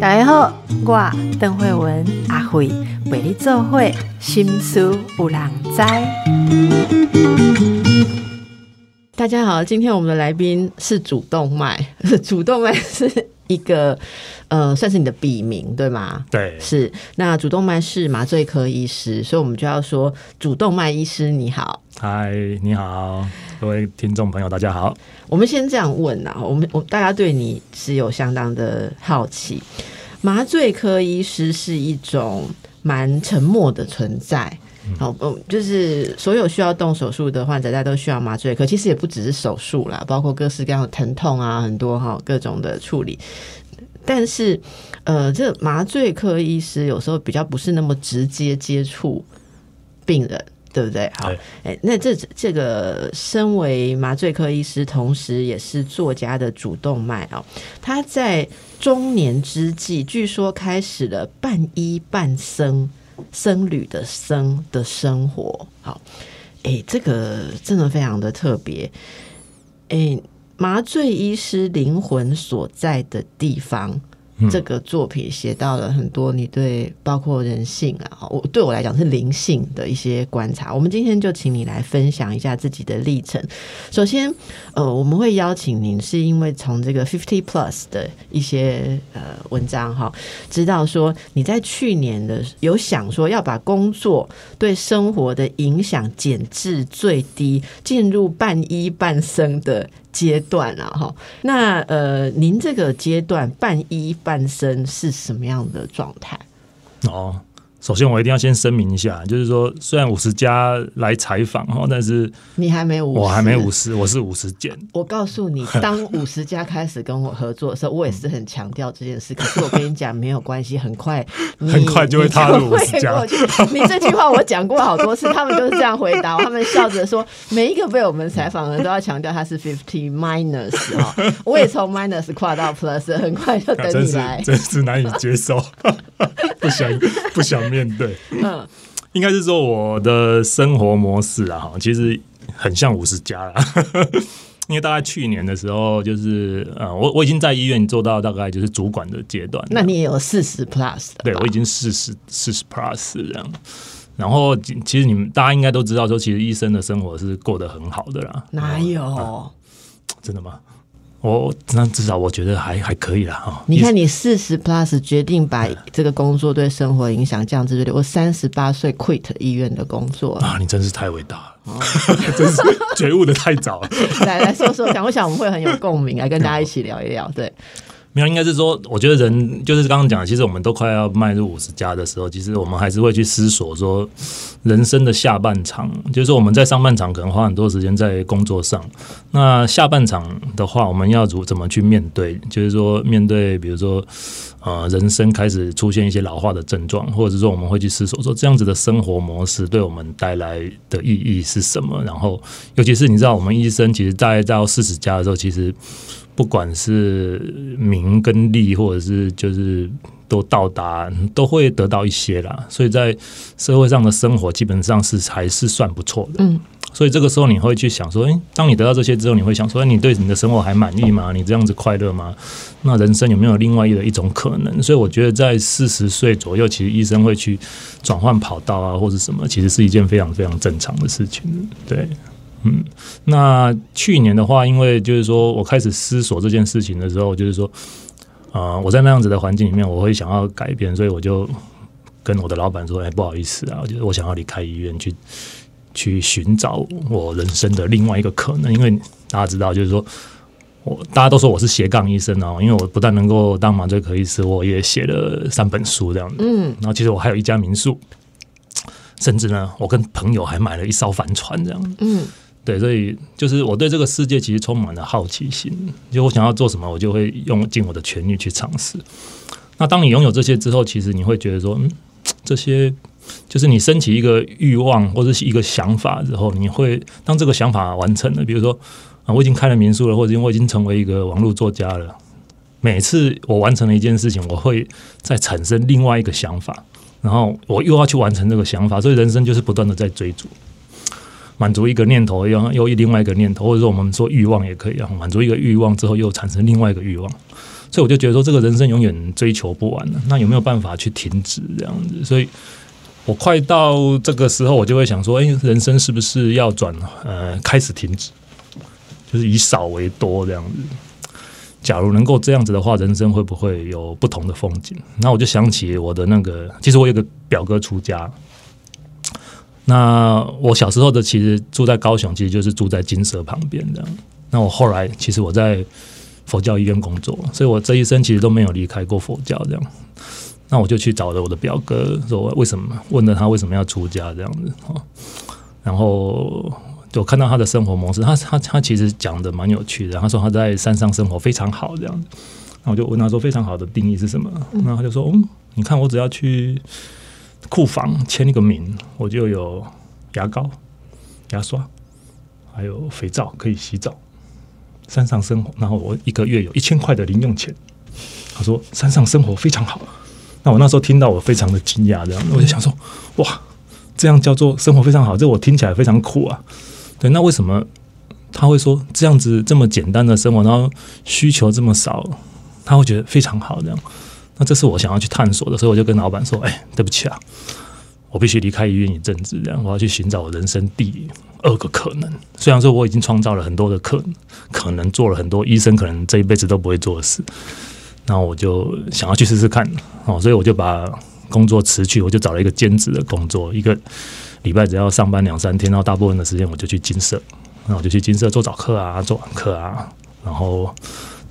大家好，我邓慧文阿慧为你做会心思有人知。大家好，今天我们的来宾是主动脉，主动脉是一个呃，算是你的笔名对吗？对，是。那主动脉是麻醉科医师，所以我们就要说主动脉医师你好。嗨，你好，各位听众朋友，大家好。我们先这样问啊，我们我大家对你是有相当的好奇。麻醉科医师是一种蛮沉默的存在，好，嗯，就是所有需要动手术的患者，大家都需要麻醉科。其实也不只是手术啦，包括各式各样的疼痛啊，很多哈各种的处理。但是，呃，这麻醉科医师有时候比较不是那么直接接触病人。对不对？好，哎，那这这个身为麻醉科医师，同时也是作家的主动脉哦，他在中年之际，据说开始了半医半僧僧侣的僧的生活。好，哎，这个真的非常的特别。哎，麻醉医师灵魂所在的地方。这个作品写到了很多你对包括人性啊，我对我来讲是灵性的一些观察。我们今天就请你来分享一下自己的历程。首先，呃，我们会邀请您，是因为从这个 Fifty Plus 的一些呃文章哈，知道说你在去年的有想说要把工作对生活的影响减至最低，进入半一半生的。阶段啊，哈，那呃，您这个阶段半医半生是什么样的状态？哦。首先，我一定要先声明一下，就是说，虽然五十家来采访哈，但是你还没五，我还没五十，我是五十减。我告诉你，当五十家开始跟我合作的时候，我也是很强调这件事。可是我跟你讲，没有关系，很快，很快就会踏入五十家。你这句话我讲过好多次，他们都是这样回答，他们笑着说，每一个被我们采访的人都要强调他是 fifty minus 哈，我也从 minus 跨到 plus，很快就等你来，真是难以接受，不想不想。面对，嗯，应该是说我的生活模式啊，哈，其实很像五十加了，因为大概去年的时候，就是呃，我我已经在医院做到大概就是主管的阶段，那你也有四十 plus，对我已经四十四十 plus 这样，然后其实你们大家应该都知道，说其实医生的生活是过得很好的啦，哪有？真的吗？我那至少我觉得还还可以了哈。你看，你四十 plus 决定把这个工作对生活影响降至最低，我三十八岁 quit 医院的工作啊！你真是太伟大了，真是觉悟的太早了。来来说说，讲，我想我们会很有共鸣，来跟大家一起聊一聊，对。没有，应该是说，我觉得人就是刚刚讲，其实我们都快要迈入五十加的时候，其实我们还是会去思索说，人生的下半场，就是说我们在上半场可能花很多时间在工作上，那下半场的话，我们要怎怎么去面对？就是说，面对比如说，呃，人生开始出现一些老化的症状，或者是说，我们会去思索说，这样子的生活模式对我们带来的意义是什么？然后，尤其是你知道，我们医生其实在到四十加的时候，其实。不管是名跟利，或者是就是都到达，都会得到一些啦。所以在社会上的生活基本上是还是算不错的。嗯，所以这个时候你会去想说，诶，当你得到这些之后，你会想说，你对你的生活还满意吗？你这样子快乐吗？那人生有没有另外的一种可能？所以我觉得在四十岁左右，其实医生会去转换跑道啊，或者什么，其实是一件非常非常正常的事情。对。嗯，那去年的话，因为就是说我开始思索这件事情的时候，就是说，呃，我在那样子的环境里面，我会想要改变，所以我就跟我的老板说：“哎，不好意思啊，就是我想要离开医院，去去寻找我人生的另外一个可能。因为大家知道，就是说我大家都说我是斜杠医生哦，因为我不但能够当麻醉科医师，我也写了三本书这样子。嗯，然后其实我还有一家民宿，甚至呢，我跟朋友还买了一艘帆船这样。嗯。对，所以就是我对这个世界其实充满了好奇心，就我想要做什么，我就会用尽我的全力去尝试。那当你拥有这些之后，其实你会觉得说，嗯，这些就是你升起一个欲望或者是一个想法之后，你会当这个想法完成了，比如说啊，我已经开了民宿了，或者因为我已经成为一个网络作家了。每次我完成了一件事情，我会再产生另外一个想法，然后我又要去完成这个想法，所以人生就是不断的在追逐。满足一个念头，又又另外一个念头，或者说我们说欲望也可以啊，满足一个欲望之后又产生另外一个欲望，所以我就觉得说这个人生永远追求不完的，那有没有办法去停止这样子？所以我快到这个时候，我就会想说，哎，人生是不是要转呃开始停止，就是以少为多这样子？假如能够这样子的话，人生会不会有不同的风景？那我就想起我的那个，其实我有个表哥出家。那我小时候的其实住在高雄，其实就是住在金蛇旁边这样。那我后来其实我在佛教医院工作，所以我这一生其实都没有离开过佛教这样。那我就去找了我的表哥，说为什么？问了他为什么要出家这样子啊？然后。就看到他的生活模式，他他他其实讲的蛮有趣的。他说他在山上生活非常好这样子，那我就问他说非常好的定义是什么？那他就说，嗯，你看我只要去库房签一个名，我就有牙膏、牙刷，还有肥皂可以洗澡。山上生活，然后我一个月有一千块的零用钱。他说山上生活非常好。那我那时候听到我非常的惊讶，这样我就想说，哇，这样叫做生活非常好？这我听起来非常苦啊。对，那为什么他会说这样子这么简单的生活，然后需求这么少，他会觉得非常好这样？那这是我想要去探索的，所以我就跟老板说：“哎，对不起啊，我必须离开医院一阵子，这样我要去寻找我人生第二个可能。虽然说我已经创造了很多的可可能，做了很多医生可能这一辈子都不会做的事，那我就想要去试试看哦，所以我就把工作辞去，我就找了一个兼职的工作，一个。礼拜只要上班两三天，然后大部分的时间我就去金色，那我就去金色做早课啊，做晚课啊，然后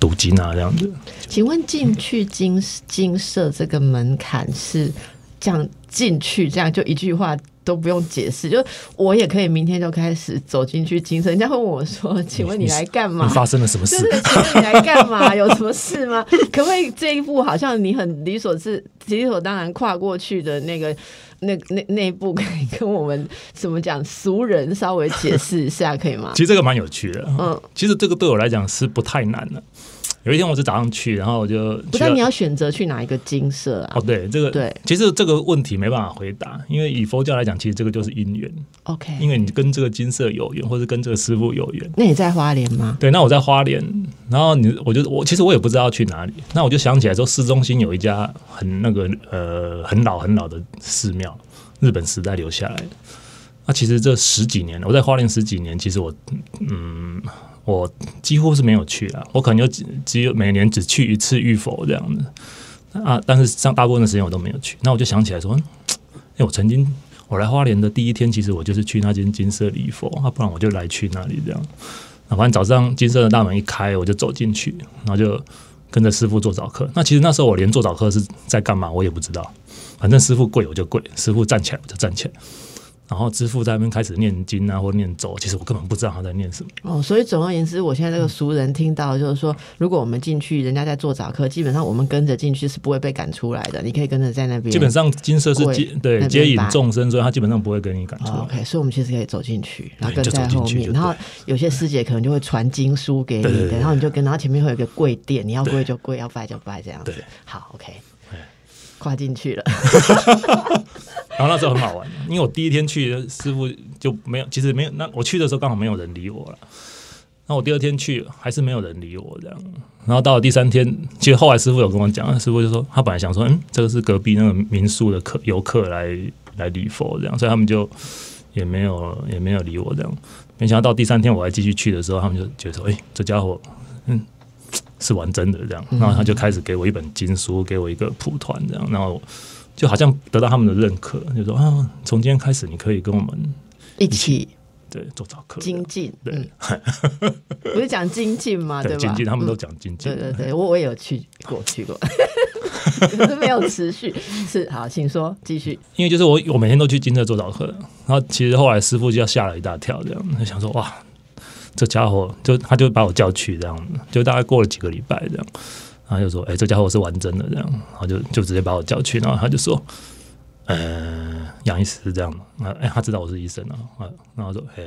读经啊这样子。请问进去金金色这个门槛是这样进去，这样就一句话？都不用解释，就我也可以明天就开始走进去精神。人家会问我说：“请问你来干嘛？发生了什么事？请问你来干嘛？有什么事吗？可不可以这一步好像你很理所是理所当然跨过去的那个那那那一步，可以跟我们怎么讲俗人稍微解释一下，可以吗？其实这个蛮有趣的。嗯，其实这个对我来讲是不太难的。有一天我是早上去，然后我就不知道你要选择去哪一个金色啊？哦，对，这个对，其实这个问题没办法回答，因为以佛教来讲，其实这个就是因缘。OK，因为你跟这个金色有缘，或是跟这个师傅有缘。那你在花莲吗？对，那我在花莲，然后你，我就我其实我也不知道去哪里，那我就想起来说，市中心有一家很那个呃很老很老的寺庙，日本时代留下来的。那其实这十几年，我在花莲十几年，其实我嗯。我几乎是没有去了，我可能就只只有每年只去一次玉佛这样子啊，但是上大部分的时间我都没有去。那我就想起来说，哎，我曾经我来花莲的第一天，其实我就是去那间金色礼佛啊，不然我就来去那里这样。那反正早上金色的大门一开，我就走进去，然后就跟着师傅做早课。那其实那时候我连做早课是在干嘛，我也不知道。反正师傅跪我就跪，师傅站起来我就站起来。然后支付在那边开始念经啊，或念咒，其实我根本不知道他在念什么。哦，所以总而言之，我现在这个俗人听到就是说，如果我们进去，人家在做早课，基本上我们跟着进去是不会被赶出来的。你可以跟着在那边。基本上金色是接对接引众生，所以他基本上不会跟你赶出来。OK，所以我们其实可以走进去，然后跟在后面。然后有些师姐可能就会传经书给你，然后你就跟，然后前面会有一个跪垫，你要跪就跪，要拜就拜，这样子。好，OK。跨进去了，然后那时候很好玩，因为我第一天去，师傅就没有，其实没有。那我去的时候刚好没有人理我了。那我第二天去还是没有人理我这样。然后到了第三天，其实后来师傅有跟我讲，师傅就说他本来想说，嗯，这个是隔壁那个民宿的客游客来来礼佛这样，所以他们就也没有也没有理我这样。没想到到第三天我还继续去的时候，他们就觉得说，哎，这家伙，嗯。是玩真的这样，然后他就开始给我一本经书，给我一个蒲团这样，然后就好像得到他们的认可，就说啊，从今天开始你可以跟我们一起对做早课精进，对，不是讲精进吗？对吧？精进他们都讲精进，对对对，我我也有去过去过，是没有持续，是好，请说继续。因为就是我我每天都去金色做早课，然后其实后来师傅就要吓了一大跳，这样就想说哇。这家伙就他就把我叫去这样，就大概过了几个礼拜这样，然后就说：“哎，这家伙是完整的这样。”然后就就直接把我叫去，然后他就说：“呃，杨医师是这样啊，哎，他知道我是医生啊，啊，然后说：哎，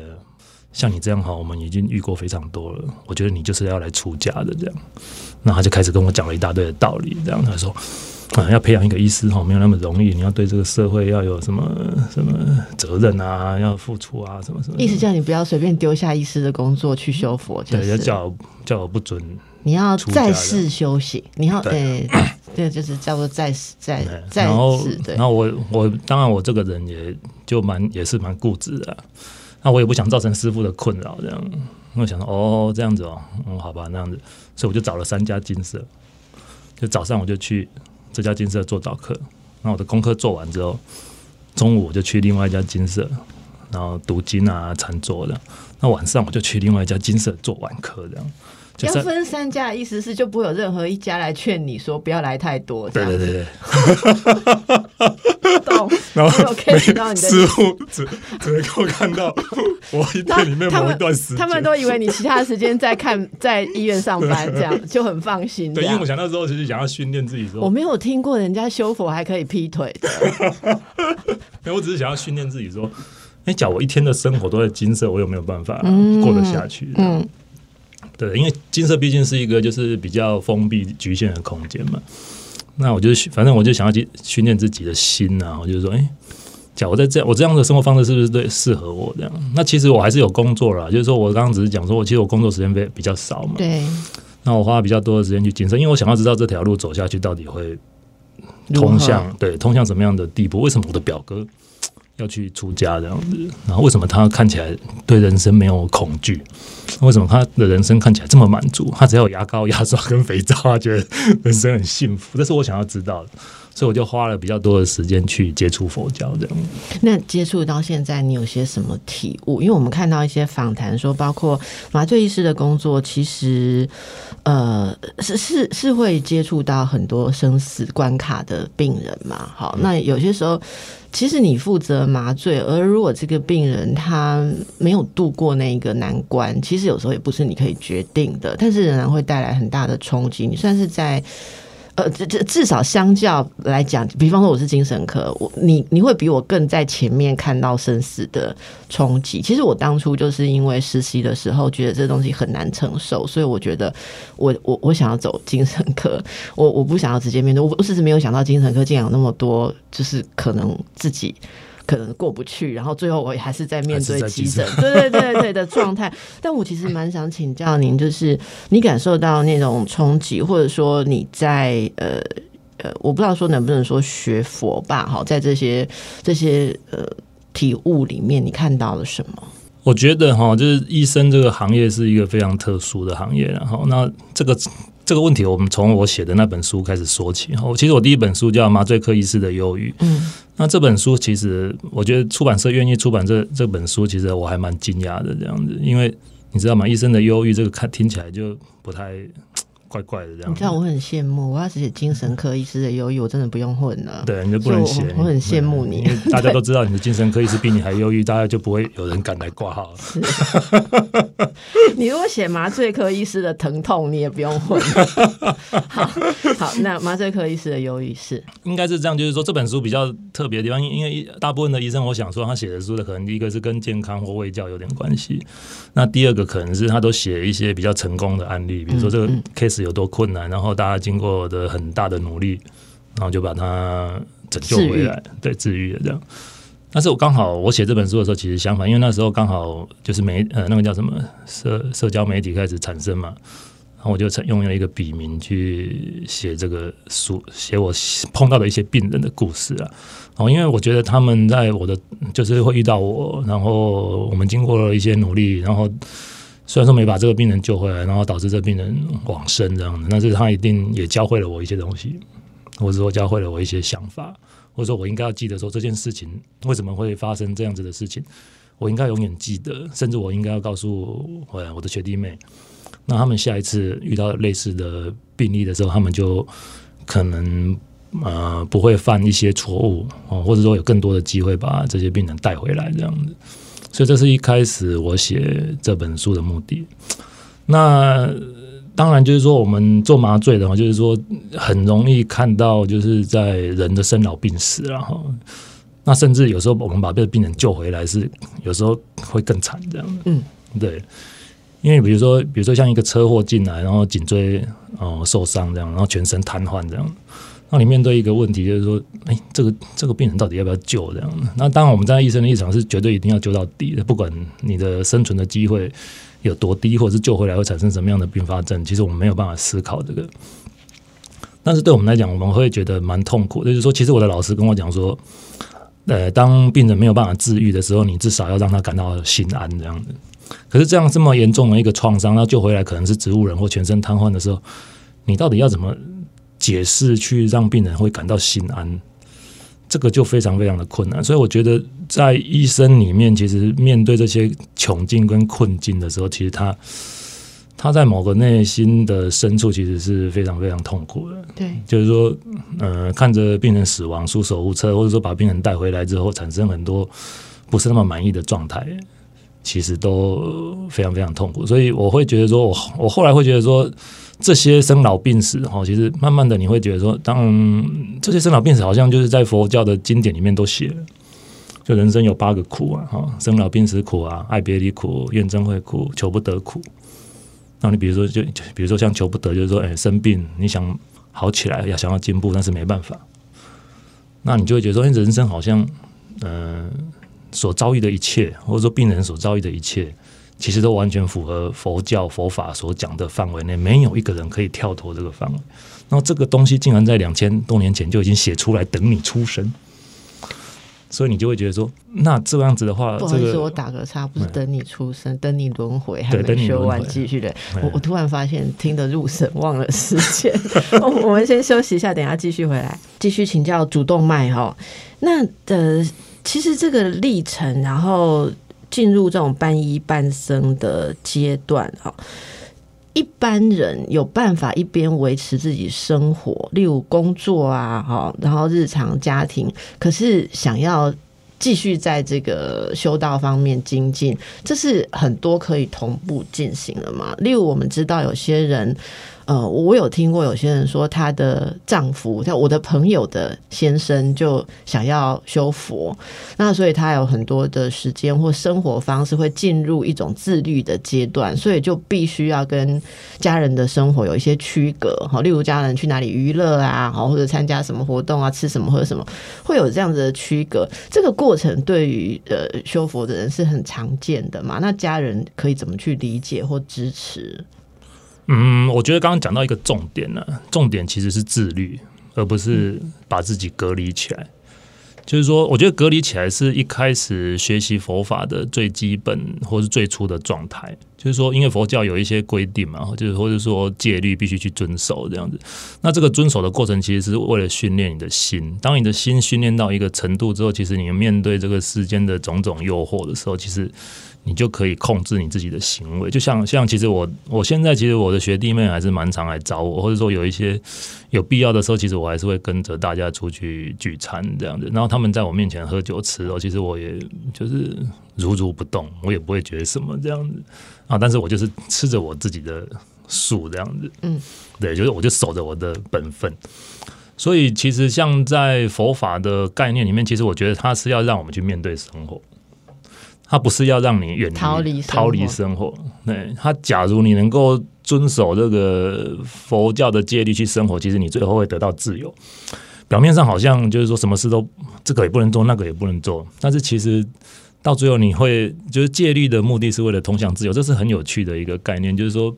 像你这样哈，我们已经遇过非常多了，我觉得你就是要来出家的这样。”然后他就开始跟我讲了一大堆的道理，这样他说：“啊，要培养一个医师哈，没有那么容易。你要对这个社会要有什么什么责任啊，要付出啊，什么什么。意思叫你不要随便丢下医师的工作去修佛，就对，是叫叫我不准。你要再世修行，你要对诶，对，就是叫做再世再对再然后世，对然，后我我当然我这个人也就蛮也是蛮固执的啊、那我也不想造成师傅的困扰，这样。我想说，哦，这样子哦，嗯，好吧，那样子，所以我就找了三家金色，就早上我就去这家金色做早课，然后我的功课做完之后，中午我就去另外一家金色，然后读经啊、禅坐的。那晚上我就去另外一家金色做晚课，这样。就要是分三家，意思是就不会有任何一家来劝你说不要来太多，对对对对，懂？然后我有 get 到你的师傅只只能够看到我一那天里面某一段时间，他们都以为你其他的时间在看在医院上班，这样就很放心。这对，因为我想那时候其实想要训练自己说，我没有听过人家修佛还可以劈腿的，没有我只是想要训练自己说，哎，假如我一天的生活都在金色，我有没有办法嗯过得下去？嗯，对，因为金色毕竟是一个就是比较封闭局限的空间嘛。那我就反正我就想要去训练自己的心啊，我就说，哎、假如我在这样我这样的生活方式是不是对适合我这样？那其实我还是有工作啦，就是说我刚刚只是讲说，我其实我工作时间比比较少嘛，对，那我花比较多的时间去谨慎，因为我想要知道这条路走下去到底会通向对通向什么样的地步？为什么我的表哥要去出家这样子？然后为什么他看起来对人生没有恐惧？为什么他的人生看起来这么满足？他只要有牙膏、牙刷跟肥皂，他觉得人生很幸福。这是我想要知道的，所以我就花了比较多的时间去接触佛教这样。那接触到现在，你有些什么体悟？因为我们看到一些访谈说，包括麻醉医师的工作，其实呃是是是会接触到很多生死关卡的病人嘛。好，那有些时候。其实你负责麻醉，而如果这个病人他没有度过那一个难关，其实有时候也不是你可以决定的，但是仍然会带来很大的冲击。你算是在呃，这这至少相较来讲，比方说我是精神科，我你你会比我更在前面看到生死的冲击。其实我当初就是因为实习的时候觉得这东西很难承受，所以我觉得我我我想要走精神科，我我不想要直接面对。我我只是没有想到精神科竟然有那么多，就是可能自己。可能过不去，然后最后我也还是在面对急急诊，对对对对的状态。但我其实蛮想请教您，就是你感受到那种冲击，或者说你在呃呃，我不知道说能不能说学佛吧，哈，在这些这些呃体悟里面，你看到了什么？我觉得哈，就是医生这个行业是一个非常特殊的行业，然后那这个这个问题，我们从我写的那本书开始说起。我，其实我第一本书叫《麻醉科医师的忧郁》，嗯，那这本书其实我觉得出版社愿意出版这这本书，其实我还蛮惊讶的这样子，因为你知道吗？医生的忧郁这个看听起来就不太怪怪的这样你知。道我很羡慕，我要是写精神科医师的忧郁，我真的不用混了。对，你就不能写。我我很羡慕你因为大家都知道你的精神科医师比你还忧郁，大家就不会有人敢来挂号了。你如果写麻醉科医师的疼痛，你也不用混。好，好，那麻醉科医师的忧郁是应该是这样，就是说这本书比较特别的地方，因因为大部分的医生，我想说他写的书的可能第一个是跟健康或卫教有点关系，那第二个可能是他都写一些比较成功的案例，比如说这个嗯 case 有多困难，然后大家经过的很大的努力，然后就把它拯救回来，对，治愈了这样。但是我刚好我写这本书的时候，其实相反，因为那时候刚好就是媒呃那个叫什么社社交媒体开始产生嘛，然后我就用了一个笔名去写这个书，写我碰到的一些病人的故事啊。哦，因为我觉得他们在我的就是会遇到我，然后我们经过了一些努力，然后虽然说没把这个病人救回来，然后导致这病人往生这样子，但是他一定也教会了我一些东西，或者说教会了我一些想法，或者说我应该要记得说这件事情为什么会发生这样子的事情，我应该永远记得，甚至我应该要告诉我我的学弟妹。那他们下一次遇到类似的病例的时候，他们就可能呃不会犯一些错误哦，或者说有更多的机会把这些病人带回来这样子。所以这是一开始我写这本书的目的。那当然就是说，我们做麻醉的话，就是说很容易看到就是在人的生老病死，然后那甚至有时候我们把这个病人救回来，是有时候会更惨这样。嗯，对。因为比如说，比如说像一个车祸进来，然后颈椎哦、呃受伤这样，然后全身瘫痪这样，那你面对一个问题，就是说，哎，这个这个病人到底要不要救？这样，那当然，我们在医生的立场是绝对一定要救到底的，不管你的生存的机会有多低，或者是救回来会产生什么样的并发症，其实我们没有办法思考这个。但是对我们来讲，我们会觉得蛮痛苦。就是说，其实我的老师跟我讲说，呃，当病人没有办法治愈的时候，你至少要让他感到心安这样子。可是这样这么严重的一个创伤，那救回来可能是植物人或全身瘫痪的时候，你到底要怎么？解释去让病人会感到心安，这个就非常非常的困难。所以我觉得，在医生里面，其实面对这些窘境跟困境的时候，其实他他在某个内心的深处，其实是非常非常痛苦的。对，就是说，呃，看着病人死亡，束手无策，或者说把病人带回来之后，产生很多不是那么满意的状态，其实都非常非常痛苦。所以我会觉得说，我我后来会觉得说。这些生老病死，哈，其实慢慢的你会觉得说，当这些生老病死好像就是在佛教的经典里面都写了，就人生有八个苦啊，哈，生老病死苦啊，爱别离苦，怨憎会苦，求不得苦。那你比如说，就比如说像求不得，就是说，哎，生病你想好起来，要想要进步，但是没办法，那你就会觉得说，哎，人生好像，嗯，所遭遇的一切，或者说病人所遭遇的一切。其实都完全符合佛教佛法所讲的范围内，没有一个人可以跳脱这个范围。然后这个东西竟然在两千多年前就已经写出来，等你出生。所以你就会觉得说，那这样子的话，不好意思，我打个岔，不是等你出生，等你轮回，还没修完继续的。我我突然发现听得入神，忘了时间。我们先休息一下，等下继续回来，继续请教主动脉哈。那呃，其实这个历程，然后。进入这种半医半生的阶段，哈，一般人有办法一边维持自己生活，例如工作啊，哈，然后日常家庭，可是想要继续在这个修道方面精进，这是很多可以同步进行的嘛？例如我们知道有些人。呃，我有听过有些人说，她的丈夫，像我的朋友的先生，就想要修佛，那所以他有很多的时间或生活方式会进入一种自律的阶段，所以就必须要跟家人的生活有一些区隔，好，例如家人去哪里娱乐啊，好，或者参加什么活动啊，吃什么喝什么，会有这样子的区隔。这个过程对于呃修佛的人是很常见的嘛？那家人可以怎么去理解或支持？嗯，我觉得刚刚讲到一个重点呢，重点其实是自律，而不是把自己隔离起来。就是说，我觉得隔离起来是一开始学习佛法的最基本或是最初的状态。就是说，因为佛教有一些规定嘛，就是或者说戒律必须去遵守这样子。那这个遵守的过程，其实是为了训练你的心。当你的心训练到一个程度之后，其实你面对这个世间的种种诱惑的时候，其实。你就可以控制你自己的行为，就像像其实我我现在其实我的学弟妹还是蛮常来找我，或者说有一些有必要的时候，其实我还是会跟着大家出去聚餐这样子。然后他们在我面前喝酒吃肉，其实我也就是如如不动，我也不会觉得什么这样子啊。但是我就是吃着我自己的素这样子，嗯，对，就是我就守着我的本分。所以其实像在佛法的概念里面，其实我觉得它是要让我们去面对生活。他不是要让你远离逃离逃离生活，对他，假如你能够遵守这个佛教的戒律去生活，其实你最后会得到自由。表面上好像就是说什么事都这个也不能做，那个也不能做，但是其实到最后你会就是戒律的目的是为了通向自由，这是很有趣的一个概念。就是说，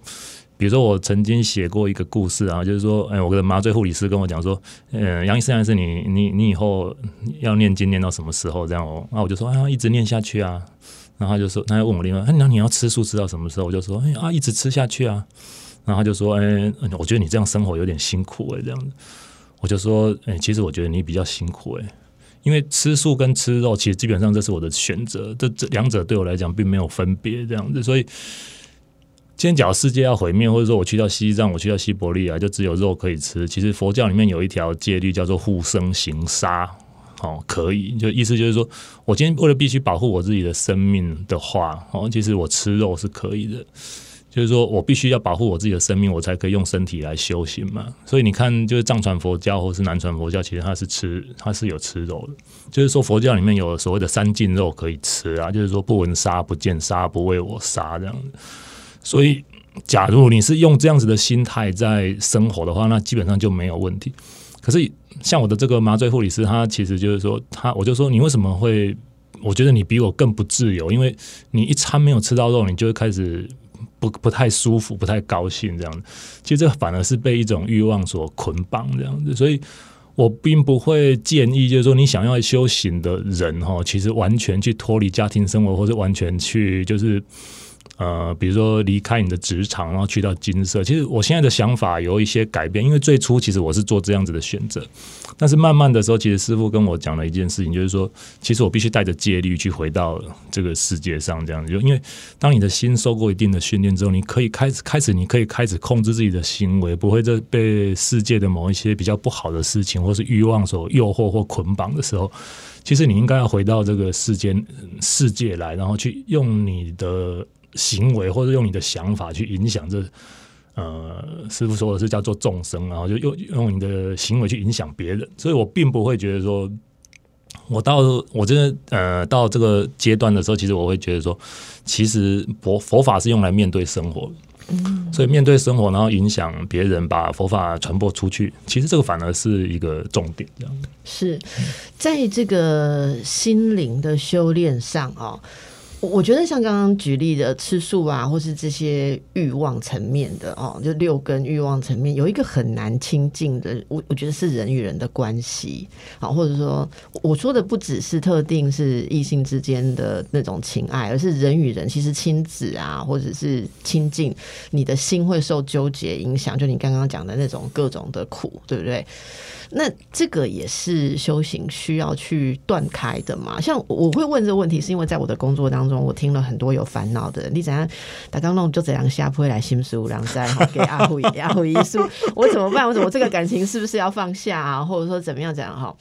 比如说我曾经写过一个故事啊，就是说，哎，我的麻醉护理师跟我讲说，嗯，杨医生还是你你你以后要念经念到什么时候这样哦？那我就说，哎，一直念下去啊。然后他就说，他又问我另外，那你要吃素吃到什么时候？我就说，哎啊，一直吃下去啊。然后他就说，哎，我觉得你这样生活有点辛苦哎，这样子。我就说，哎，其实我觉得你比较辛苦哎，因为吃素跟吃肉，其实基本上这是我的选择，这这两者对我来讲并没有分别这样子。所以，今天假如世界要毁灭，或者说我去到西藏，我去到西伯利亚，就只有肉可以吃。其实佛教里面有一条戒律叫做护生行杀。哦，可以，就意思就是说，我今天为了必须保护我自己的生命的话，哦，其实我吃肉是可以的，就是说我必须要保护我自己的生命，我才可以用身体来修行嘛。所以你看，就是藏传佛教或是南传佛教，其实它是吃，它是有吃肉的，就是说佛教里面有所谓的三净肉可以吃啊，就是说不闻杀、不见杀、不为我杀这样。所以，假如你是用这样子的心态在生活的话，那基本上就没有问题。可是像我的这个麻醉护理师，他其实就是说，他我就说你为什么会？我觉得你比我更不自由，因为你一餐没有吃到肉，你就会开始不不太舒服，不太高兴这样子。其实这反而是被一种欲望所捆绑这样子，所以我并不会建议，就是说你想要修行的人哈，其实完全去脱离家庭生活，或者完全去就是。呃，比如说离开你的职场，然后去到金色。其实我现在的想法有一些改变，因为最初其实我是做这样子的选择，但是慢慢的时候，其实师傅跟我讲了一件事情，就是说，其实我必须带着戒律去回到这个世界上，这样子。就因为当你的心受过一定的训练之后，你可以开始开始，你可以开始控制自己的行为，不会再被世界的某一些比较不好的事情或是欲望所诱惑或捆绑的时候，其实你应该要回到这个世间世界来，然后去用你的。行为或者用你的想法去影响这，呃，师傅说的是叫做众生，然后就用用你的行为去影响别人，所以我并不会觉得说，我到我真的呃到这个阶段的时候，其实我会觉得说，其实佛佛法是用来面对生活，嗯，所以面对生活，然后影响别人，把佛法传播出去，其实这个反而是一个重点，这样。是。在这个心灵的修炼上啊。我觉得像刚刚举例的吃素啊，或是这些欲望层面的哦，就六根欲望层面，有一个很难亲近的，我我觉得是人与人的关系啊，或者说我说的不只是特定是异性之间的那种情爱，而是人与人其实亲子啊，或者是亲近，你的心会受纠结影响，就你刚刚讲的那种各种的苦，对不对？那这个也是修行需要去断开的嘛？像我会问这个问题，是因为在我的工作当中，我听了很多有烦恼的。你怎样打刚弄就怎样下铺来心书，然后再给阿虎阿虎一书，我怎么办？我怎么这个感情是不是要放下啊？或者说怎么样怎样哈？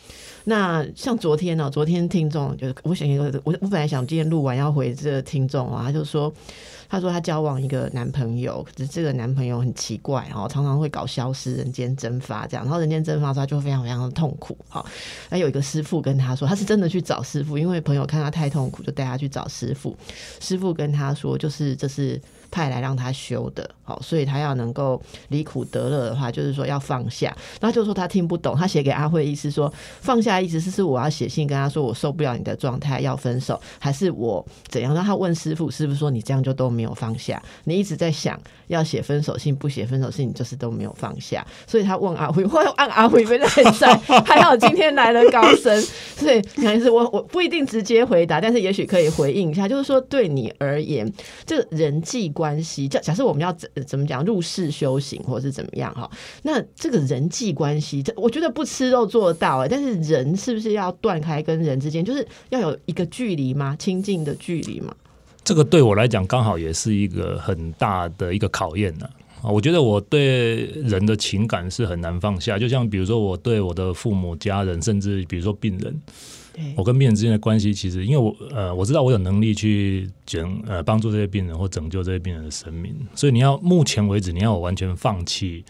那像昨天呢？昨天听众就是我想一个，我我本来想今天录完要回这个听众啊，他就说。她说她交往一个男朋友，可是这个男朋友很奇怪哦，常常会搞消失、人间蒸发这样，然后人间蒸发之后就非常非常的痛苦。好，那有一个师傅跟他说，他是真的去找师傅，因为朋友看他太痛苦，就带他去找师傅。师傅跟他说，就是这是。派来让他修的，好，所以他要能够离苦得乐的话，就是说要放下。然后就说他听不懂，他写给阿慧意思说放下意思是是我要写信跟他说我受不了你的状态要分手，还是我怎样？让他问师傅，师傅说你这样就都没有放下，你一直在想要写分手信，不写分手信，你就是都没有放下。所以他问阿慧，或按阿慧没在在，还好今天来了高僧，所以可能是我我不一定直接回答，但是也许可以回应一下，就是说对你而言，这人际。关系，假假设我们要怎么讲入世修行，或是怎么样哈？那这个人际关系，这我觉得不吃肉做到哎，但是人是不是要断开跟人之间，就是要有一个距离吗？亲近的距离吗？这个对我来讲，刚好也是一个很大的一个考验呢。啊，我觉得我对人的情感是很难放下，就像比如说我对我的父母、家人，甚至比如说病人。我跟病人之间的关系，其实因为我呃，我知道我有能力去拯呃帮助这些病人或拯救这些病人的生命，所以你要目前为止你要我完全放弃，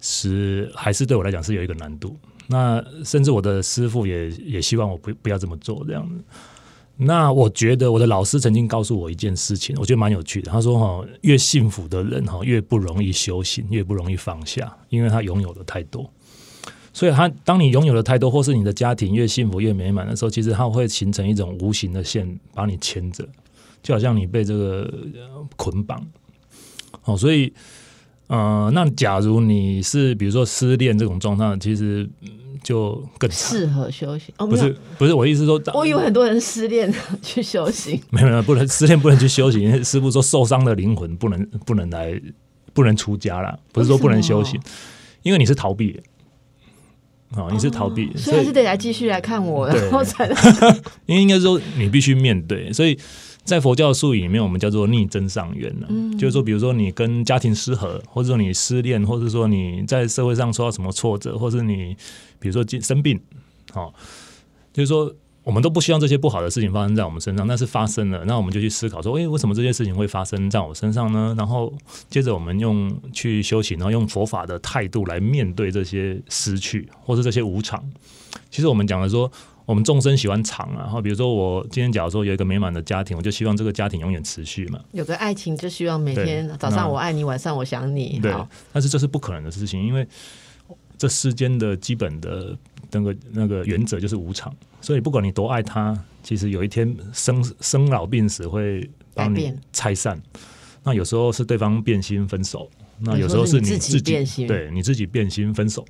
是还是对我来讲是有一个难度。那甚至我的师傅也也希望我不不要这么做这样子。那我觉得我的老师曾经告诉我一件事情，我觉得蛮有趣的。他说哈，越幸福的人哈，越不容易修行，越不容易放下，因为他拥有的太多。所以，他当你拥有的太多，或是你的家庭越幸福越美满的时候，其实它会形成一种无形的线，把你牵着，就好像你被这个捆绑。哦，所以，呃，那假如你是比如说失恋这种状态，其实就更适合修行。哦，不是，不是，我意思说，我以为很多人失恋去修行，没有，没有，不能失恋不能去修行。师傅说，受伤的灵魂不能不能来，不能出家了，不是说不能修行，因为你是逃避。哦，你是逃避，所以还是得来继续来看我，然后才。因为应该说你必须面对，所以在佛教术语里面，我们叫做逆增上缘呢。就是说，比如说你跟家庭失和，或者说你失恋，或者说你在社会上受到什么挫折，或是你比如说生病，哦，就是说。我们都不希望这些不好的事情发生在我们身上，但是发生了，那我们就去思考说，诶，为什么这些事情会发生在我身上呢？然后接着我们用去修行，然后用佛法的态度来面对这些失去或是这些无常。其实我们讲的说，我们众生喜欢长啊，然后比如说我今天假如说有一个美满的家庭，我就希望这个家庭永远持续嘛。有个爱情就希望每天早上我爱你，晚上我想你。对，但是这是不可能的事情，因为。这世间的基本的那个那个原则就是无常，所以不管你多爱他，其实有一天生生老病死会帮你拆散。那有时候是对方变心分手，那有时候是你你自己变心对你自己变心分手。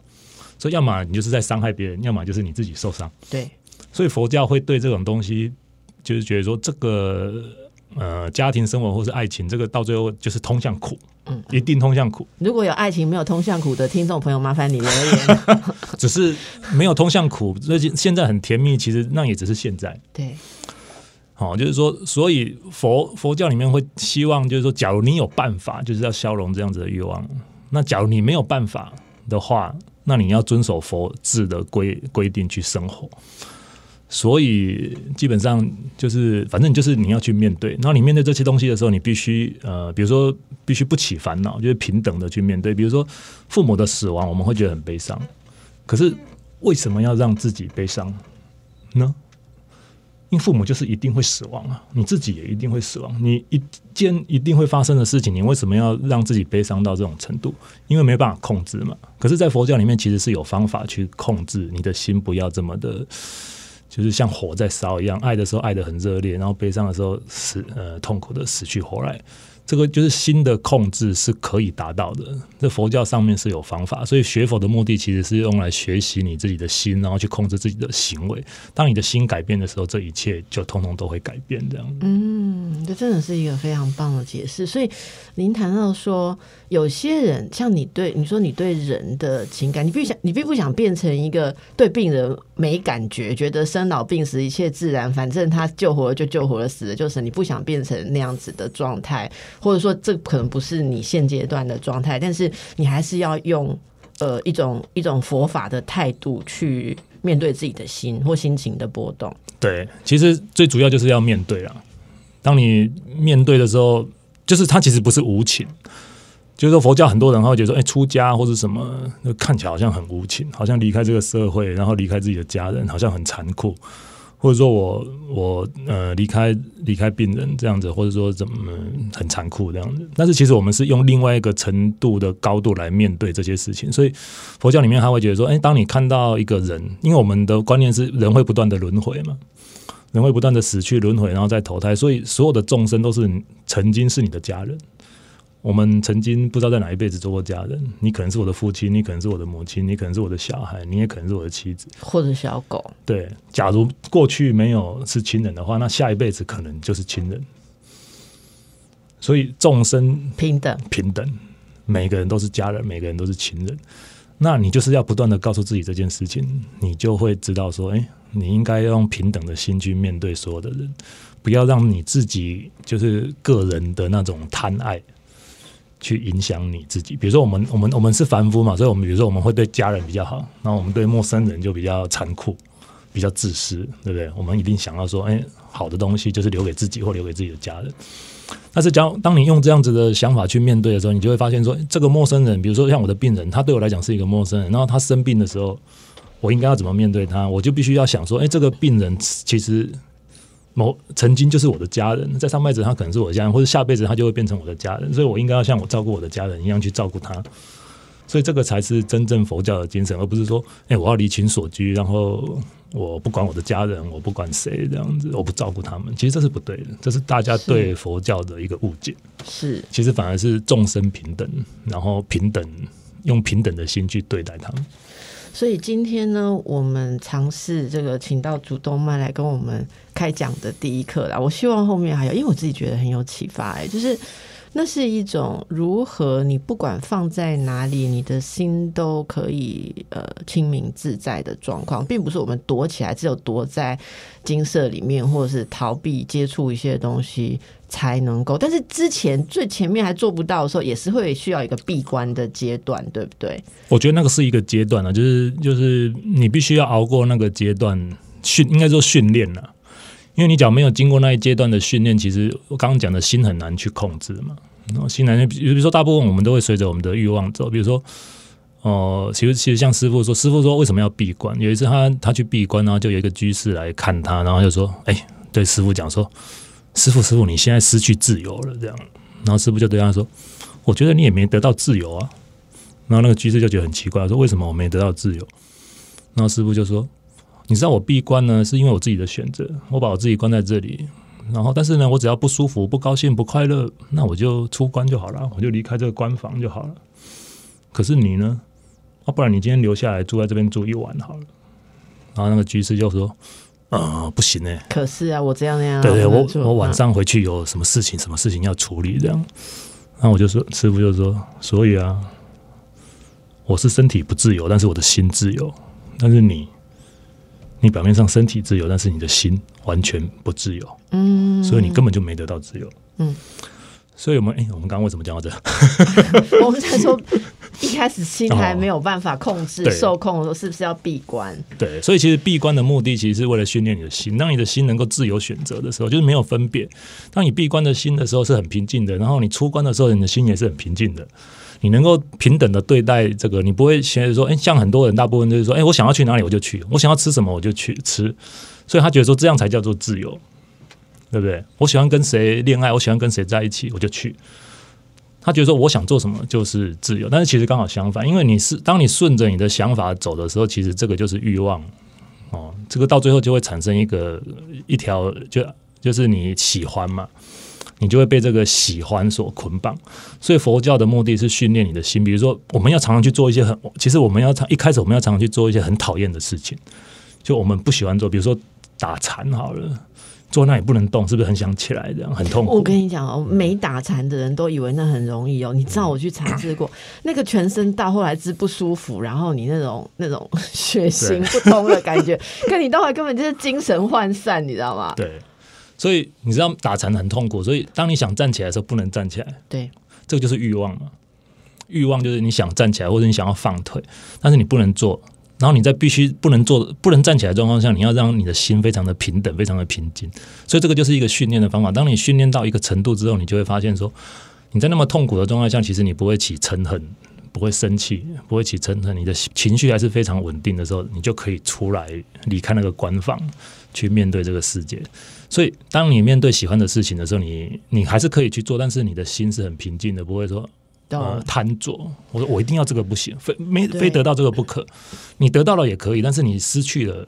所以要么你就是在伤害别人，要么就是你自己受伤。对，所以佛教会对这种东西，就是觉得说这个呃家庭生活或是爱情，这个到最后就是通向苦，嗯，一定通向苦。如果有爱情没有通向苦的听众朋友，麻烦你留言。只是没有通向苦，最近现在很甜蜜，其实那也只是现在。对，哦，就是说，所以佛佛教里面会希望，就是说，假如你有办法，就是要消融这样子的欲望。那假如你没有办法的话，那你要遵守佛制的规规定去生活。所以基本上就是，反正就是你要去面对。然后你面对这些东西的时候，你必须呃，比如说必须不起烦恼，就是平等的去面对。比如说父母的死亡，我们会觉得很悲伤，可是为什么要让自己悲伤呢？因为父母就是一定会死亡啊，你自己也一定会死亡。你一件一定会发生的事情，你为什么要让自己悲伤到这种程度？因为没办法控制嘛。可是，在佛教里面，其实是有方法去控制你的心，不要这么的，就是像火在烧一样。爱的时候爱得很热烈，然后悲伤的时候死呃痛苦的死去活来。这个就是心的控制是可以达到的，这佛教上面是有方法，所以学佛的目的其实是用来学习你自己的心，然后去控制自己的行为。当你的心改变的时候，这一切就通通都会改变。这样，嗯，这真的是一个非常棒的解释。所以您谈到说，有些人像你对你说你对人的情感，你并想你并不想变成一个对病人没感觉，觉得生老病死一切自然，反正他救活了就救活了，死了就死，你不想变成那样子的状态，或者说这可能不是你现阶段的状态，但是你还是要用呃一种一种佛法的态度去面对自己的心或心情的波动。对，其实最主要就是要面对啊。当你面对的时候，就是他其实不是无情。就是说，佛教很多人他会觉得说，哎、出家或者什么，那看起来好像很无情，好像离开这个社会，然后离开自己的家人，好像很残酷。或者说我我呃离开离开病人这样子，或者说怎么很残酷这样子。但是其实我们是用另外一个程度的高度来面对这些事情，所以佛教里面他会觉得说，哎、当你看到一个人，因为我们的观念是人会不断的轮回嘛，人会不断的死去轮回，然后再投胎，所以所有的众生都是曾经是你的家人。我们曾经不知道在哪一辈子做过家人，你可能是我的父亲，你可能是我的母亲，你可能是我的小孩，你也可能是我的妻子。或者小狗，对，假如过去没有是亲人的话，那下一辈子可能就是亲人。所以众生平等，平等，每个人都是家人，每个人都是亲人。那你就是要不断的告诉自己这件事情，你就会知道说，哎、你应该用平等的心去面对所有的人，不要让你自己就是个人的那种贪爱去影响你自己。比如说，我们我们我们是凡夫嘛，所以我们比如说我们会对家人比较好，然后我们对陌生人就比较残酷，比较自私，对不对？我们一定想要说，哎、好的东西就是留给自己或留给自己的家人。但是，当当你用这样子的想法去面对的时候，你就会发现说，这个陌生人，比如说像我的病人，他对我来讲是一个陌生人，然后他生病的时候，我应该要怎么面对他？我就必须要想说，哎、这个病人其实某曾经就是我的家人，在上辈子他可能是我的家人，或者下辈子他就会变成我的家人，所以我应该要像我照顾我的家人一样去照顾他。所以这个才是真正佛教的精神，而不是说，哎、我要离群所居，然后我不管我的家人，我不管谁这样子，我不照顾他们。其实这是不对的，这是大家对佛教的一个误解。是其实反而是众生平等，然后平等用平等的心去对待他们。所以今天呢，我们尝试这个请到主动脉来跟我们开讲的第一课啦。我希望后面还有，因为我自己觉得很有启发、哎，就是那是一种如何你不管放在哪里，你的心都可以呃清明自在的状况，并不是我们躲起来，只有躲在金色里面，或者是逃避接触一些东西。才能够，但是之前最前面还做不到的时候，也是会需要一个闭关的阶段，对不对？我觉得那个是一个阶段啊，就是就是你必须要熬过那个阶段训，应该说训练了。因为你讲没有经过那一阶段的训练，其实我刚刚讲的心很难去控制嘛。然后心难，比如说大部分我们都会随着我们的欲望走。比如说，哦、其实其实像师傅说，师傅说为什么要闭关？有一次他他去闭关，然后就有一个居士来看他，然后就说：“哎、对师傅讲说，师傅师傅，你现在失去自由了。”这样，然后师傅就对他说：“我觉得你也没得到自由啊。”然后那个居士就觉得很奇怪，说为什么我没得到自由？然后师傅就说：“你知道我闭关呢，是因为我自己的选择，我把我自己关在这里。然后，但是呢，我只要不舒服、不高兴、不快乐，那我就出关就好了，我就离开这个关房就好了。可是你呢？啊，不然你今天留下来住在这边住一晚好了。”然后那个居士就说：“啊，不行呢。可是啊，我这样那样，对对，我我晚上回去有什么事情，什么事情要处理这样。那我就说，师傅就说，所以啊，我是身体不自由，但是我的心自由。但是你，你表面上身体自由，但是你的心完全不自由。嗯，所以你根本就没得到自由。嗯，所以我们哎，我们刚刚为什么讲到这？我们在说一开始心还没有办法控制、对受控的时候，是不是要闭关？对，所以其实闭关的目的，其实是为了训练你的心。当你的心能够自由选择的时候，就是没有分别。当你闭关的心的时候是很平静的，然后你出关的时候，你的心也是很平静的。你能够平等的对待这个，你不会觉得说，哎，像很多人大部分就是说，哎，我想要去哪里我就去，我想要吃什么我就去吃，所以他觉得说这样才叫做自由，对不对？我喜欢跟谁恋爱，我喜欢跟谁在一起，我就去。他觉得说我想做什么就是自由，但是其实刚好相反，因为你是当你顺着你的想法走的时候，其实这个就是欲望哦，这个到最后就会产生一个一条就就是你喜欢嘛，你就会被这个喜欢所捆绑。所以佛教的目的是训练你的心，比如说我们要常常去做一些很，其实我们要常一开始我们要常常去做一些很讨厌的事情，就我们不喜欢做，比如说打禅好了，坐那也不能动，是不是很想起来这样很痛苦？我跟你讲哦，没打禅的人都以为那很容易哦。你知道我去尝试过，那个全身到后来之不舒服，然后你那种那种血行不通的感觉，跟你到后来根本就是精神涣散，你知道吗？对，所以你知道打禅很痛苦，所以当你想站起来的时候不能站起来，对，这个就是欲望嘛。欲望就是你想站起来，或者你想要放腿，但是你不能做。然后你在必须不能做、不能站起来的状况下，你要让你的心非常的平等、非常的平静。所以这个就是一个训练的方法。当你训练到一个程度之后，你就会发现说，你在那么痛苦的状态下，其实你不会起嗔恨，不会生气，不会起嗔恨，你的情绪还是非常稳定的时候，你就可以出来离开那个官方，去面对这个世界。所以，当你面对喜欢的事情的时候，你你还是可以去做，但是你的心是很平静的，不会说呃懂。贪着。我说我一定要这个不行，非没非得到这个不可。你得到了也可以，但是你失去了，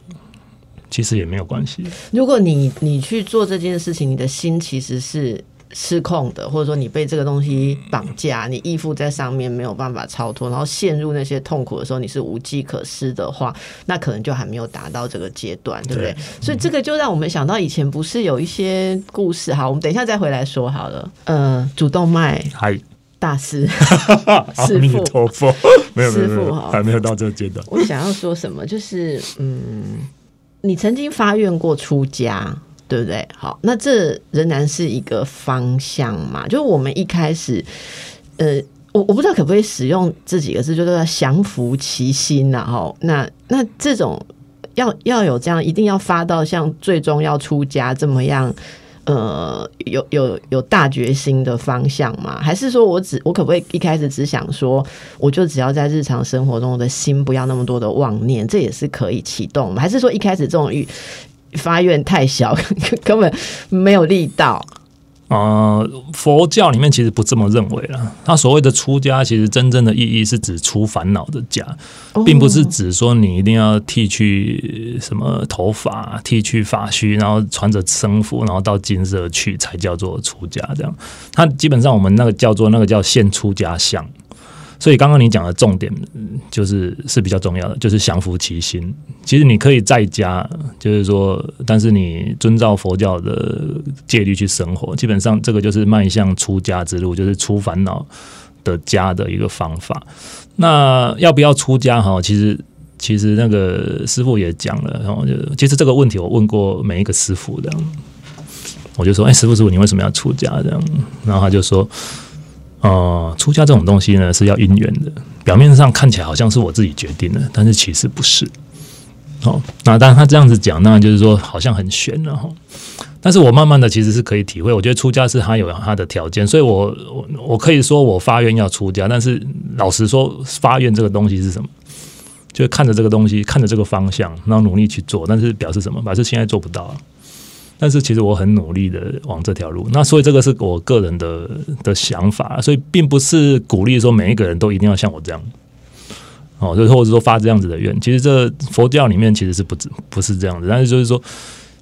其实也没有关系。如果你你去做这件事情，你的心其实是失控的，或者说你被这个东西绑架，你依附在上面没有办法超脱，然后陷入那些痛苦的时候，你是无计可施的话，那可能就还没有达到这个阶段，对不对？对所以这个就让我们想到以前不是有一些故事，好，我们等一下再回来说好了。呃，主动脉还大师，阿弥陀佛，没有没有还没有到这个阶段。我想要说什么，就是嗯，你曾经发愿过出家，对不对？好，那这仍然是一个方向嘛。就是我们一开始，呃，我我不知道可不可以使用这几个字，就是要降服其心然后那那这种要要有这样，一定要发到像最终要出家这么样。呃，有有有大决心的方向吗？还是说我只我可不可以一开始只想说，我就只要在日常生活中的心不要那么多的妄念，这也是可以启动吗？还是说一开始这种欲发愿太小，根本没有力道？呃，佛教里面其实不这么认为了。他所谓的出家，其实真正的意义是指出烦恼的家，并不是指说你一定要剃去什么头发、剃去发须，然后穿着僧服，然后到金色去才叫做出家。这样，他基本上我们那个叫做那个叫现出家相。所以刚刚你讲的重点就是是比较重要的，就是降服其心。其实你可以在家，就是说，但是你遵照佛教的戒律去生活，基本上这个就是迈向出家之路，就是出烦恼的家的一个方法。那要不要出家？哈，其实其实那个师傅也讲了，然后就其实这个问题我问过每一个师傅的，我就说，哎，师傅师傅，你为什么要出家？这样，然后他就说。呃，出家这种东西呢是要因缘的，表面上看起来好像是我自己决定的，但是其实不是。哦，那当然他这样子讲，当然就是说好像很玄了哈。但是我慢慢的其实是可以体会，我觉得出家是他有他的条件，所以我我我可以说我发愿要出家，但是老实说，发愿这个东西是什么？就是看着这个东西，看着这个方向，然后努力去做，但是表示什么？表示现在做不到啊。但是其实我很努力的往这条路，那所以这个是我个人的的想法，所以并不是鼓励说每一个人都一定要像我这样，哦，就或者说发这样子的愿。其实这佛教里面其实是不不是这样子，但是就是说。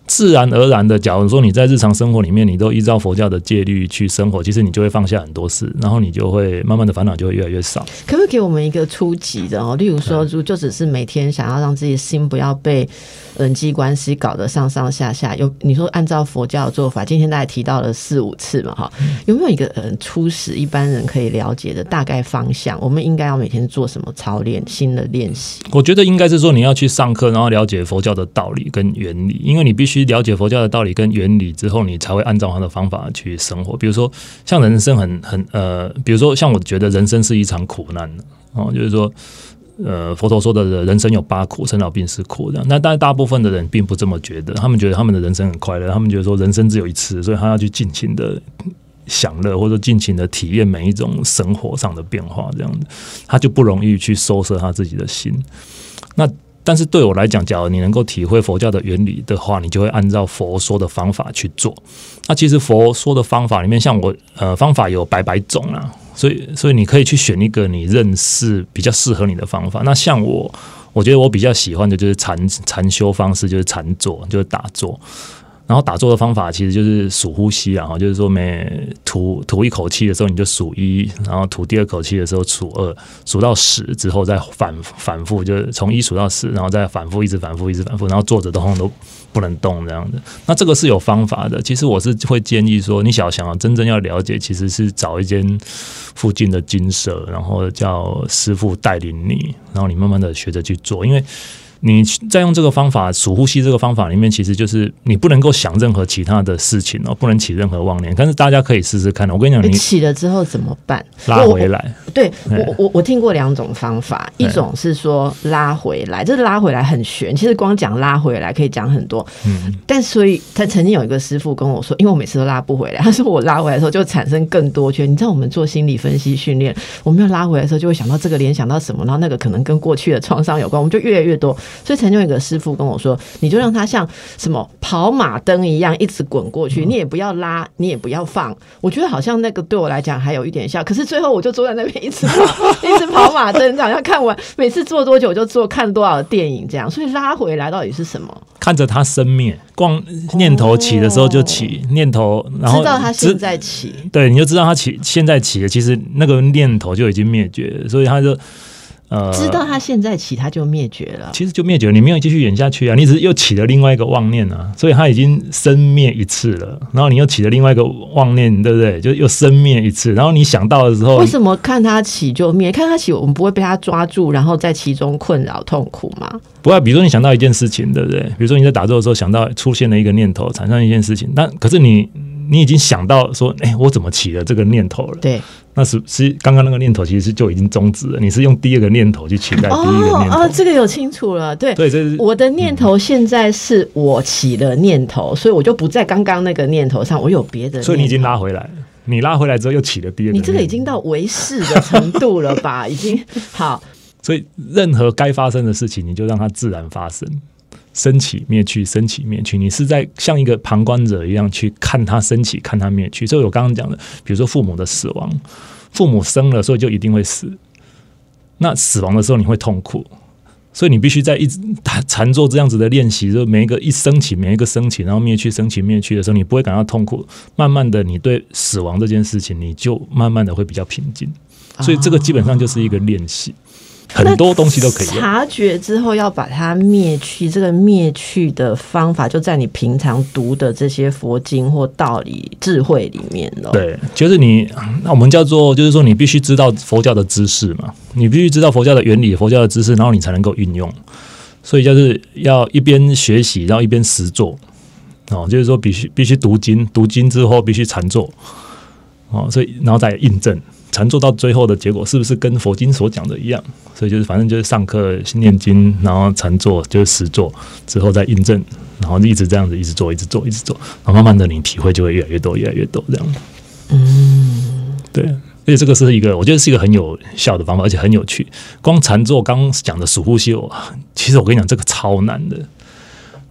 自然而然的，假如说你在日常生活里面，你都依照佛教的戒律去生活，其实你就会放下很多事，然后你就会慢慢的烦恼就会越来越少。可不可以给我们一个初级的哦？例如说，就就只是每天想要让自己心不要被人际关系搞得上上下下。有你说按照佛教的做法，今天大概提到了四五次嘛，哈，有没有一个嗯初始一般人可以了解的大概方向？我们应该要每天做什么操练、新的练习？我觉得应该是说你要去上课，然后了解佛教的道理跟原理，因为你必须。去了解佛教的道理跟原理之后，你才会按照他的方法去生活。比如说，像人生很很呃，比如说像我觉得人生是一场苦难哦，就是说，呃，佛陀说的人生有八苦，生老病死苦的。那但大部分的人并不这么觉得，他们觉得他们的人生很快乐，他们觉得说人生只有一次，所以他要去尽情的享乐，或者尽情的体验每一种生活上的变化，这样子，他就不容易去收摄他自己的心。那但是对我来讲，假如你能够体会佛教的原理的话，你就会按照佛说的方法去做。那其实佛说的方法里面，像我呃方法有百百种啊，所以所以你可以去选一个你认识比较适合你的方法。那像我，我觉得我比较喜欢的就是禅禅修方式，就是禅坐，就是打坐。然后打坐的方法其实就是数呼吸啊，就是说每吐吐一口气的时候你就数一，然后吐第二口气的时候数二，数到十之后再反反复，就是从一数到十，然后再反复一直反复一直反复，然后坐着的话都不能动这样子。那这个是有方法的。其实我是会建议说，你想想真正要了解，其实是找一间附近的金舍，然后叫师傅带领你，然后你慢慢的学着去做，因为。你再用这个方法数呼吸这个方法里面，其实就是你不能够想任何其他的事情哦，不能起任何妄念。但是大家可以试试看。我跟你讲，你起了之后怎么办？拉回来。对我我我听过两种方法，一种是说拉回来，这拉回来很玄。其实光讲拉回来可以讲很多。嗯。但所以他曾经有一个师傅跟我说，因为我每次都拉不回来，他说我拉回来的时候就产生更多圈。你知道我们做心理分析训练，我们要拉回来的时候就会想到这个联想到什么，然后那个可能跟过去的创伤有关，我们就越来越多。所以曾经有一个师傅跟我说：“你就让他像什么跑马灯一样一直滚过去，你也不要拉，你也不要放。我觉得好像那个对我来讲还有一点像。可是最后我就坐在那边一直跑，一直跑马灯，好像看完每次坐多久就坐，看多少电影这样。所以拉回来到底是什么？看着它生灭，光念头起的时候就起念头，然后知道它现在起，对，你就知道它起现在起了，其实那个念头就已经灭绝，所以他就。”呃，知道他现在起，他就灭绝了。其实就灭绝了，你没有继续演下去啊，你只是又起了另外一个妄念啊，所以他已经生灭一次了。然后你又起了另外一个妄念，对不对？就又生灭一次。然后你想到的时候，为什么看他起就灭？看他起，我们不会被他抓住，然后在其中困扰痛苦吗？不会。比如说你想到一件事情，对不对？比如说你在打坐的时候想到出现了一个念头，产生一件事情，但可是你你已经想到说，哎，我怎么起了这个念头了？对。那是是刚刚那个念头，其实是就已经终止了。你是用第二个念头去取代第一个念头。哦，这个有清楚了。对，对，这是我的念头。现在是我起了念头，所以我就不在刚刚那个念头上，我有别的。所以你已经拉回来了。你拉回来之后又起了第二个。你这个已经到为是的程度了吧？已经 好。所以任何该发生的事情，你就让它自然发生。升起灭去，升起灭去，你是在像一个旁观者一样去看它升起，看它灭去。所以我刚刚讲的，比如说父母的死亡，父母生了，所以就一定会死。那死亡的时候你会痛苦，所以你必须在一直禅做这样子的练习，就每一个一升起，每一个升起，然后灭去，升起灭去的时候，你不会感到痛苦。慢慢的，你对死亡这件事情，你就慢慢的会比较平静。所以这个基本上就是一个练习。很多东西都可以察觉之后要把它灭去，这个灭去的方法就在你平常读的这些佛经或道理智慧里面了。对，就是你，那我们叫做，就是说你必须知道佛教的知识嘛，你必须知道佛教的原理、佛教的知识，然后你才能够运用。所以就是要一边学习，然后一边实做。哦，就是说必须必须读经，读经之后必须禅坐。哦，所以然后再印证。禅坐到最后的结果是不是跟佛经所讲的一样？所以就是反正就是上课念经，然后禅坐就是实坐之后再印证，然后一直这样子一直做，一直做，一直做，然后慢慢的你体会就会越来越多，越来越多这样。嗯，对，而且这个是一个我觉得是一个很有效的方法，而且很有趣。光禅坐刚讲的数呼吸，其实我跟你讲这个超难的。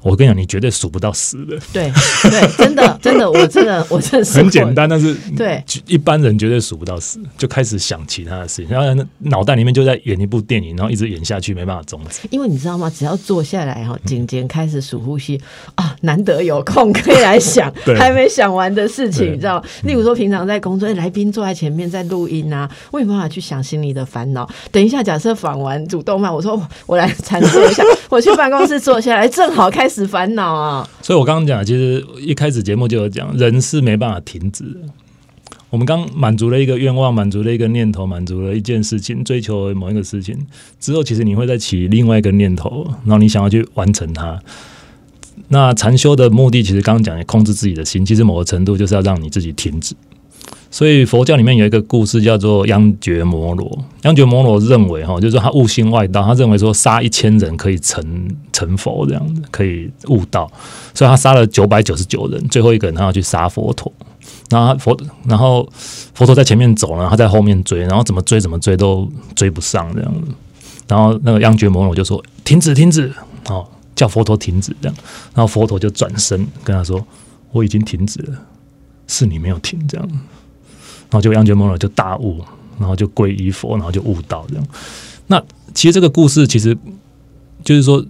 我跟你讲，你绝对数不到十的。对对，真的真的，我真的我真的 是很简单，但是对一般人绝对数不到十，就开始想其他的事情，然后脑袋里面就在演一部电影，然后一直演下去，没办法终止。因为你知道吗？只要坐下来哈，颈肩开始数呼吸啊，难得有空可以来想 还没想完的事情，你知道？例如说平常在工作，哎来宾坐在前面在录音啊，我有办法去想心里的烦恼。等一下，假设访完主动脉，我说我来阐述一下，我去办公室坐下来，正好开始烦恼啊。所以我刚刚讲，其实一开始节目就有讲，人是没办法停止的。我们刚满足了一个愿望，满足了一个念头，满足了一件事情，追求某一个事情之后，其实你会再起另外一个念头，然后你想要去完成它。那禅修的目的，其实刚刚讲也控制自己的心，其实某个程度就是要让你自己停止。所以佛教里面有一个故事叫做央觉摩罗。央觉摩罗认为哈，就是说他悟性外道，他认为说杀一千人可以成成佛这样子，可以悟道，所以他杀了九百九十九人，最后一个人他要去杀佛陀。然后佛，然后佛陀在前面走了，他在后面追，然后怎么追怎么追都追不上这样子。然后那个央觉摩罗就说：“停止，停止！”哦，叫佛陀停止这样。然后佛陀就转身跟他说：“我已经停止了，是你没有停这样。”然后就央觉摩罗就大悟，然后就皈依佛，然后就悟道这样。那其实这个故事其实就是说。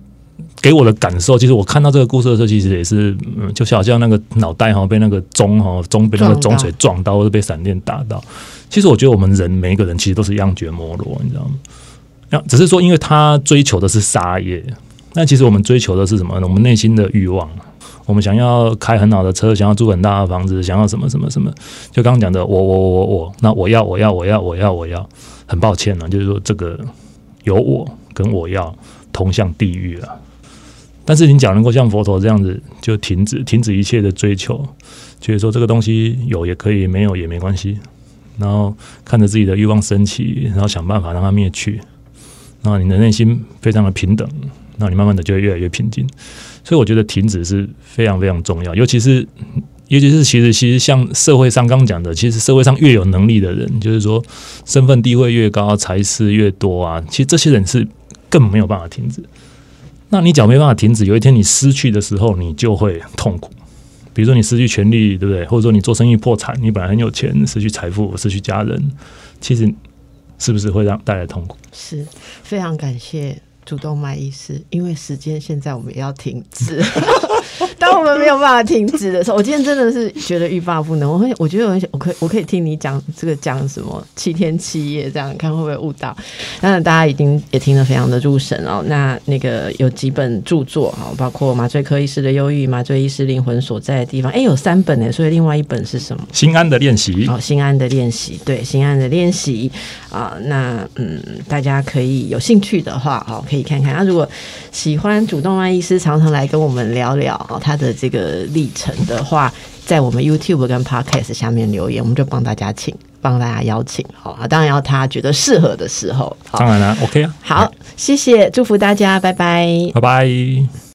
给我的感受，其实我看到这个故事的时候，其实也是，嗯，就好像那个脑袋哈被那个钟哈钟被那个钟锤撞到，或者被闪电打到。其实我觉得我们人每一个人其实都是央觉摩罗，你知道吗？那只是说，因为他追求的是杀业，那其实我们追求的是什么呢？我们内心的欲望，我们想要开很好的车，想要住很大的房子，想要什么什么什么。就刚刚讲的，我我我我，那我要我要我要我要我要，很抱歉呢、就是说这个有我跟我要同向地狱啊。但是你讲能够像佛陀这样子，就停止停止一切的追求，觉得说这个东西有也可以，没有也没关系，然后看着自己的欲望升起，然后想办法让它灭去，然后你的内心非常的平等，那你慢慢的就会越来越平静。所以我觉得停止是非常非常重要，尤其是尤其是其实其实像社会上刚讲的，其实社会上越有能力的人，就是说身份地位越高，财势越多啊，其实这些人是更没有办法停止。那你只要没办法停止，有一天你失去的时候，你就会痛苦。比如说你失去权利，对不对？或者说你做生意破产，你本来很有钱，失去财富，失去家人，其实是不是会让带来痛苦？是非常感谢主动脉医师，因为时间现在我们要停止。当我们没有办法停止的时候，我今天真的是觉得欲罢不能。我会，我觉得我很想，我可以，我可以听你讲这个讲什么七天七夜，这样看会不会悟到？当然，大家已经也听得非常的入神哦。那那个有几本著作哈，包括麻醉科医师的忧郁、麻醉医师灵魂所在的地方，哎，有三本呢，所以另外一本是什么？心安的练习，哦，心安的练习，对，心安的练习啊、那嗯，大家可以有兴趣的话，哦，可以看看。那如果喜欢主动脉医师常常来跟我们聊聊哦他的这个历程的话，在我们 YouTube 跟 Podcast 下面留言，我们就帮大家请，帮大家邀请，好、啊，当然要他觉得适合的时候，好当，然了，OK 啊，好，谢谢，祝福大家，拜拜。拜拜。